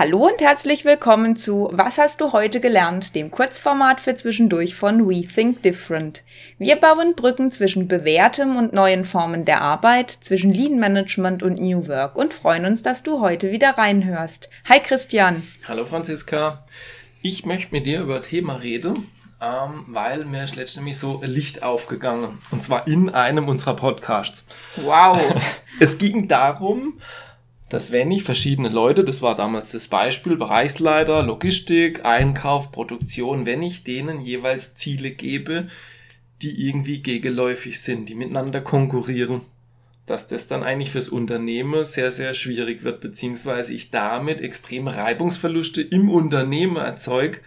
Hallo und herzlich willkommen zu Was hast du heute gelernt, dem Kurzformat für zwischendurch von We Think Different. Wir bauen Brücken zwischen bewährtem und neuen Formen der Arbeit, zwischen Lean Management und New Work und freuen uns, dass du heute wieder reinhörst. Hi Christian. Hallo Franziska. Ich möchte mit dir über Thema reden, ähm, weil mir ist letztens so Licht aufgegangen. Und zwar in einem unserer Podcasts. Wow. es ging darum, dass wenn ich verschiedene Leute, das war damals das Beispiel, Bereichsleiter, Logistik, Einkauf, Produktion, wenn ich denen jeweils Ziele gebe, die irgendwie gegenläufig sind, die miteinander konkurrieren, dass das dann eigentlich fürs Unternehmen sehr, sehr schwierig wird, beziehungsweise ich damit extreme Reibungsverluste im Unternehmen erzeuge,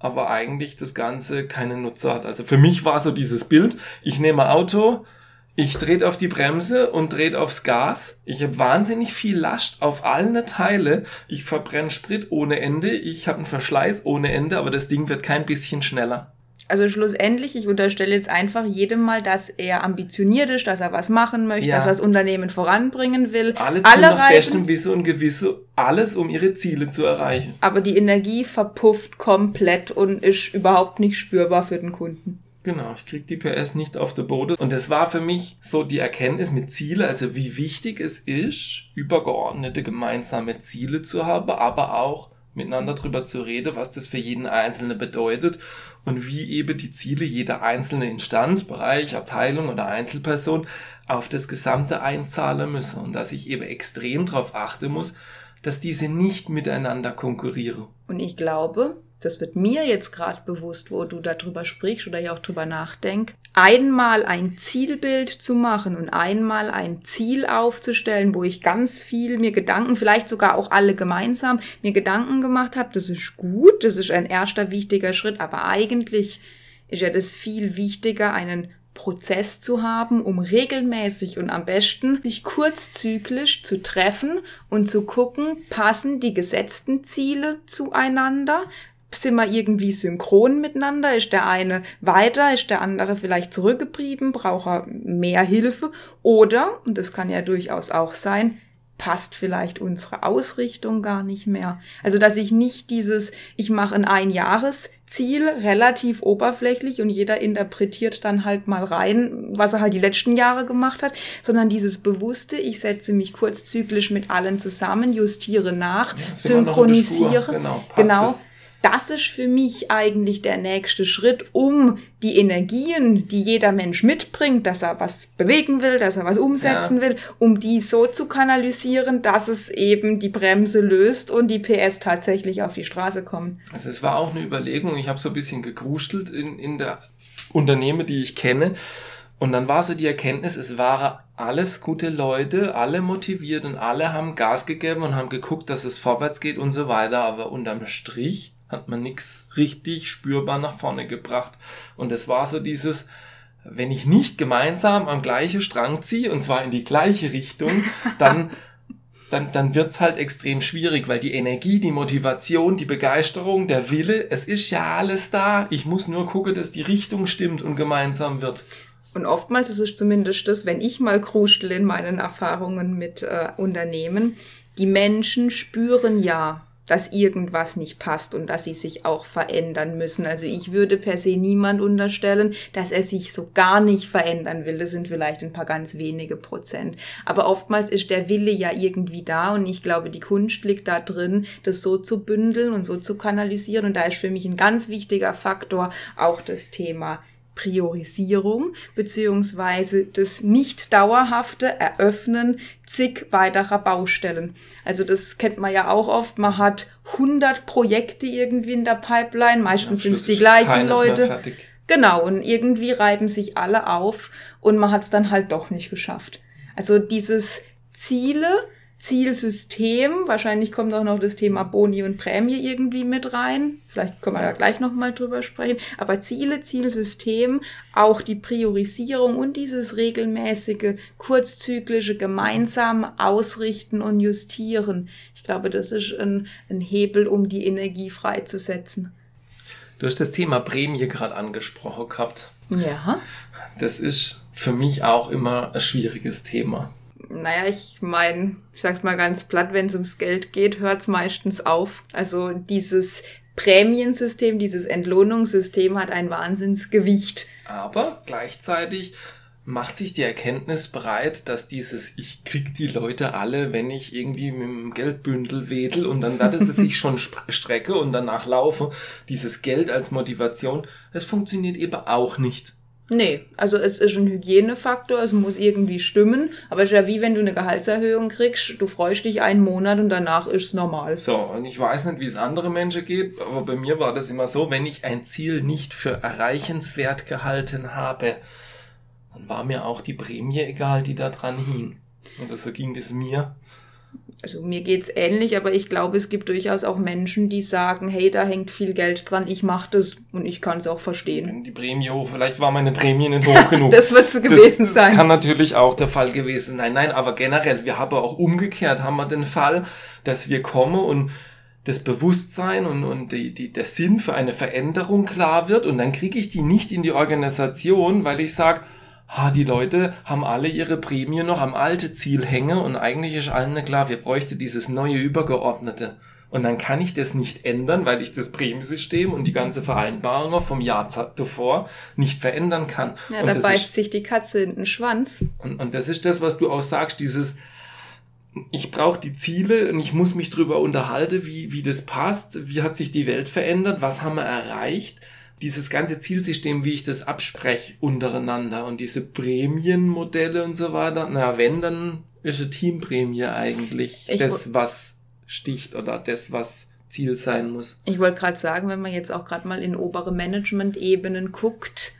aber eigentlich das Ganze keine Nutzer hat. Also für mich war so dieses Bild, ich nehme Auto, ich drehe auf die Bremse und drehe aufs Gas. Ich habe wahnsinnig viel Last auf allen Teile. Ich verbrenne Sprit ohne Ende. Ich habe einen Verschleiß ohne Ende, aber das Ding wird kein bisschen schneller. Also schlussendlich, ich unterstelle jetzt einfach jedem mal, dass er ambitioniert ist, dass er was machen möchte, ja. dass er das Unternehmen voranbringen will. Alle tun Alle nach Reiben, bestem Wissen und Gewisse alles, um ihre Ziele zu erreichen. Aber die Energie verpufft komplett und ist überhaupt nicht spürbar für den Kunden. Genau, ich krieg die PS nicht auf der Boden. Und das war für mich so die Erkenntnis mit Ziele, also wie wichtig es ist, übergeordnete gemeinsame Ziele zu haben, aber auch miteinander drüber zu reden, was das für jeden Einzelnen bedeutet und wie eben die Ziele jeder einzelne Instanz, Bereich, Abteilung oder Einzelperson auf das Gesamte einzahlen müssen und dass ich eben extrem darauf achten muss, dass diese nicht miteinander konkurrieren. Und ich glaube, das wird mir jetzt gerade bewusst, wo du darüber sprichst oder ich auch drüber nachdenk, einmal ein Zielbild zu machen und einmal ein Ziel aufzustellen, wo ich ganz viel mir Gedanken, vielleicht sogar auch alle gemeinsam, mir Gedanken gemacht habe, das ist gut, das ist ein erster wichtiger Schritt, aber eigentlich ist ja das viel wichtiger, einen Prozess zu haben, um regelmäßig und am besten sich kurzzyklisch zu treffen und zu gucken, passen die gesetzten Ziele zueinander, sind wir irgendwie synchron miteinander? Ist der eine weiter? Ist der andere vielleicht zurückgeblieben? Braucht er mehr Hilfe? Oder, und das kann ja durchaus auch sein, passt vielleicht unsere Ausrichtung gar nicht mehr. Also, dass ich nicht dieses, ich mache ein Einjahresziel relativ oberflächlich und jeder interpretiert dann halt mal rein, was er halt die letzten Jahre gemacht hat, sondern dieses bewusste, ich setze mich kurzzyklisch mit allen zusammen, justiere nach, ja, synchronisiere. Genau, genau das ist für mich eigentlich der nächste Schritt, um die Energien, die jeder Mensch mitbringt, dass er was bewegen will, dass er was umsetzen ja. will, um die so zu kanalisieren, dass es eben die Bremse löst und die PS tatsächlich auf die Straße kommen. Also es war auch eine Überlegung, ich habe so ein bisschen gegruschelt in, in der Unternehmen, die ich kenne. Und dann war so die Erkenntnis, es waren alles gute Leute, alle motiviert und alle haben Gas gegeben und haben geguckt, dass es vorwärts geht und so weiter. Aber unterm Strich hat man nichts richtig spürbar nach vorne gebracht. Und es war so dieses, wenn ich nicht gemeinsam am gleichen Strang ziehe, und zwar in die gleiche Richtung, dann, dann, dann wird's halt extrem schwierig, weil die Energie, die Motivation, die Begeisterung, der Wille, es ist ja alles da. Ich muss nur gucken, dass die Richtung stimmt und gemeinsam wird. Und oftmals ist es zumindest das, wenn ich mal kruschel in meinen Erfahrungen mit äh, Unternehmen, die Menschen spüren ja, dass irgendwas nicht passt und dass sie sich auch verändern müssen. Also ich würde per se niemand unterstellen, dass er sich so gar nicht verändern will. Das sind vielleicht ein paar ganz wenige Prozent. Aber oftmals ist der Wille ja irgendwie da und ich glaube, die Kunst liegt da drin, das so zu bündeln und so zu kanalisieren. Und da ist für mich ein ganz wichtiger Faktor auch das Thema Priorisierung beziehungsweise das nicht dauerhafte Eröffnen zig weiterer Baustellen. Also das kennt man ja auch oft. Man hat 100 Projekte irgendwie in der Pipeline. Meistens sind es die gleichen Leute. Genau, und irgendwie reiben sich alle auf und man hat es dann halt doch nicht geschafft. Also dieses Ziele Zielsystem. Wahrscheinlich kommt auch noch das Thema Boni und Prämie irgendwie mit rein. Vielleicht können wir da gleich nochmal drüber sprechen. Aber Ziele, Zielsystem, auch die Priorisierung und dieses regelmäßige, kurzzyklische, gemeinsame Ausrichten und Justieren. Ich glaube, das ist ein, ein Hebel, um die Energie freizusetzen. Du hast das Thema Prämie gerade angesprochen gehabt. Ja. Das ist für mich auch immer ein schwieriges Thema Naja, ich meine, ich sag's mal ganz platt, wenn es ums Geld geht, hört's meistens auf. Also dieses Prämiensystem, dieses Entlohnungssystem hat ein Wahnsinnsgewicht. Aber gleichzeitig macht sich die Erkenntnis bereit, dass dieses ich krieg die Leute alle, wenn ich irgendwie mit dem Geldbündel wedel und dann werde sie sich schon strecke und danach laufe, dieses Geld als Motivation, es funktioniert eben auch nicht. Nee, also es ist ein Hygienefaktor, es muss irgendwie stimmen, aber es ist ja wie wenn du eine Gehaltserhöhung kriegst, du freust dich einen Monat und danach ist es normal. So, und ich weiß nicht, wie es andere Menschen geht, aber bei mir war das immer so, wenn ich ein Ziel nicht für erreichenswert gehalten habe, dann war mir auch die Prämie egal, die da dran hing. Und so ging es mir. Also mir geht's ähnlich, aber ich glaube, es gibt durchaus auch Menschen, die sagen, hey, da hängt viel Geld dran, ich mache das und ich kann es auch verstehen. Wenn die Prämie hoch, vielleicht war meine Prämie nicht hoch genug. das wird so gewesen das, sein. Das kann natürlich auch der Fall gewesen sein. Nein, aber generell, wir haben auch umgekehrt, haben wir den Fall, dass wir kommen und das Bewusstsein und, und die, die, der Sinn für eine Veränderung klar wird und dann kriege ich die nicht in die Organisation, weil ich sage, ah, die Leute haben alle ihre Prämie noch am alte Ziel hängen und eigentlich ist allen klar, wir bräuchten dieses neue Übergeordnete. Und dann kann ich das nicht ändern, weil ich das Prämiensystem und die ganze Vereinbarung vom Jahr davor nicht verändern kann. Ja, und da beißt ist, sich die Katze in den Schwanz. Und, und das ist das, was du auch sagst, dieses, ich brauche die Ziele und ich muss mich drüber unterhalten, wie, wie das passt, wie hat sich die Welt verändert, was haben wir erreicht dieses ganze Zielsystem, wie ich das abspreche untereinander und diese Prämienmodelle und so weiter, na wenn, dann ist eine Teamprämie eigentlich ich das, was sticht oder das, was Ziel sein muss. Ich wollte gerade sagen, wenn man jetzt auch gerade mal in obere Management-Ebenen guckt,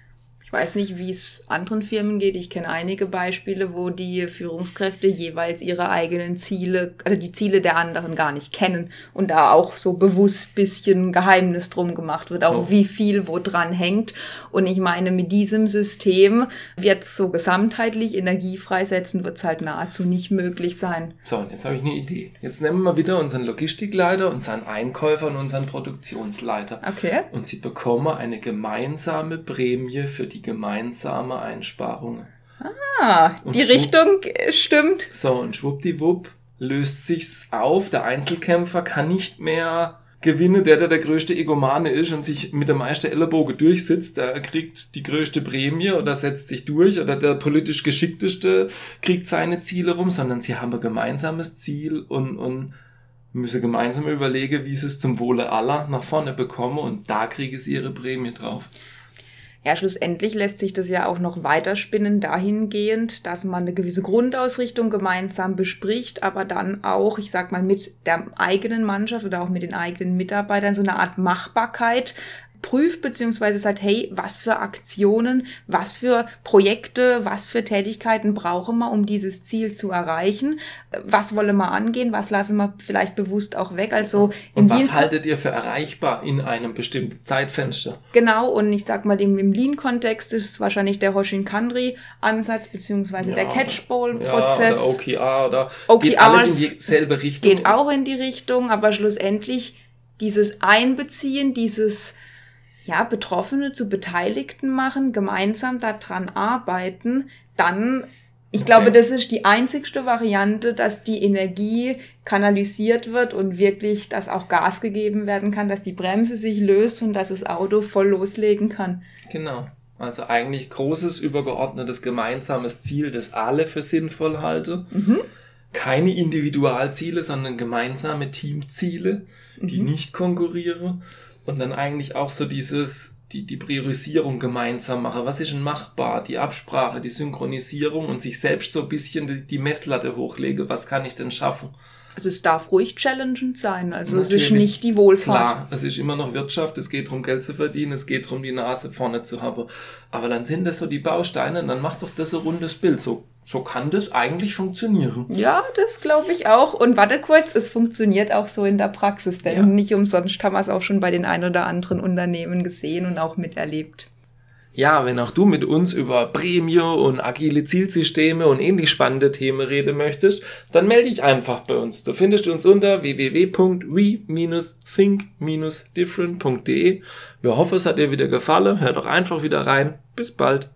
ich weiß nicht, wie es anderen Firmen geht. Ich kenne einige Beispiele, wo die Führungskräfte jeweils ihre eigenen Ziele, also die Ziele der anderen gar nicht kennen und da auch so bewusst bisschen Geheimnis drum gemacht wird, auch oh. wie viel wo dran hängt. Und ich meine, mit diesem System wird so gesamtheitlich Energie freisetzen, wird es halt nahezu nicht möglich sein. So, und jetzt habe ich eine Idee. Jetzt nehmen wir wieder unseren Logistikleiter, unseren Einkäufer und unseren Produktionsleiter. Okay. Und sie bekommen eine gemeinsame Prämie für die die gemeinsame Einsparung. Ah, und die Richtung stimmt. So, und schwuppdiwupp löst sich's auf. Der Einzelkämpfer kann nicht mehr gewinnen. Der, der der größte Egomane ist und sich mit der meisten Ellenbogen durchsitzt, der kriegt die größte Prämie oder setzt sich durch oder der politisch geschickteste kriegt seine Ziele rum, sondern sie haben ein gemeinsames Ziel und, und müssen gemeinsam überlegen, wie sie es zum Wohle aller nach vorne bekommen und da kriegen sie ihre Prämie drauf. Ja, schlussendlich lässt sich das ja auch noch weiterspinnen dahingehend, dass man eine gewisse Grundausrichtung gemeinsam bespricht, aber dann auch, ich sag mal, mit der eigenen Mannschaft oder auch mit den eigenen Mitarbeitern so eine Art Machbarkeit prüft, beziehungsweise sagt, hey, was für Aktionen, was für Projekte, was für Tätigkeiten brauchen wir, um dieses Ziel zu erreichen? Was wollen wir angehen? Was lassen wir vielleicht bewusst auch weg? Also und was Lean haltet ihr für erreichbar in einem bestimmten Zeitfenster? Genau, und ich sag mal, im, im Lean-Kontext ist es wahrscheinlich der Hoshin-Kanri-Ansatz, beziehungsweise ja, der Catchball-Prozess. Ja, oder OKR oder OKRs geht alles in dieselbe Richtung. Geht auch in die Richtung, aber schlussendlich dieses Einbeziehen, dieses ja, Betroffene zu Beteiligten machen, gemeinsam daran arbeiten, dann, ich okay. glaube, das ist die einzigste Variante, dass die Energie kanalisiert wird und wirklich, dass auch Gas gegeben werden kann, dass die Bremse sich löst und dass das Auto voll loslegen kann. Genau. Also eigentlich großes, übergeordnetes, gemeinsames Ziel, das alle für sinnvoll halten. Mhm. Keine Individualziele, sondern gemeinsame Teamziele, die mhm. nicht konkurrieren und dann eigentlich auch so dieses, die, die Priorisierung gemeinsam mache. Was ist denn machbar? Die Absprache, die Synchronisierung und sich selbst so ein bisschen die, die Messlatte hochlege. Was kann ich denn schaffen? Also es darf ruhig challengend sein. Also Natürlich. es ist nicht die Wohlfahrt. Klar, es ist immer noch Wirtschaft, es geht darum, Geld zu verdienen, es geht darum, die Nase vorne zu haben. Aber dann sind das so die Bausteine und dann macht doch das ein rundes Bild. So, so kann das eigentlich funktionieren. Ja, das glaube ich auch. Und warte kurz, es funktioniert auch so in der Praxis, denn ja. nicht umsonst haben wir es auch schon bei den ein oder anderen Unternehmen gesehen und auch miterlebt. Ja, wenn auch du mit uns über Prämie und agile Zielsysteme und ähnlich spannende Themen reden möchtest, dann melde dich einfach bei uns. Da findest du uns unter www.we-think-different.de. Wir hoffen, es hat dir wieder gefallen. Hör doch einfach wieder rein. Bis bald.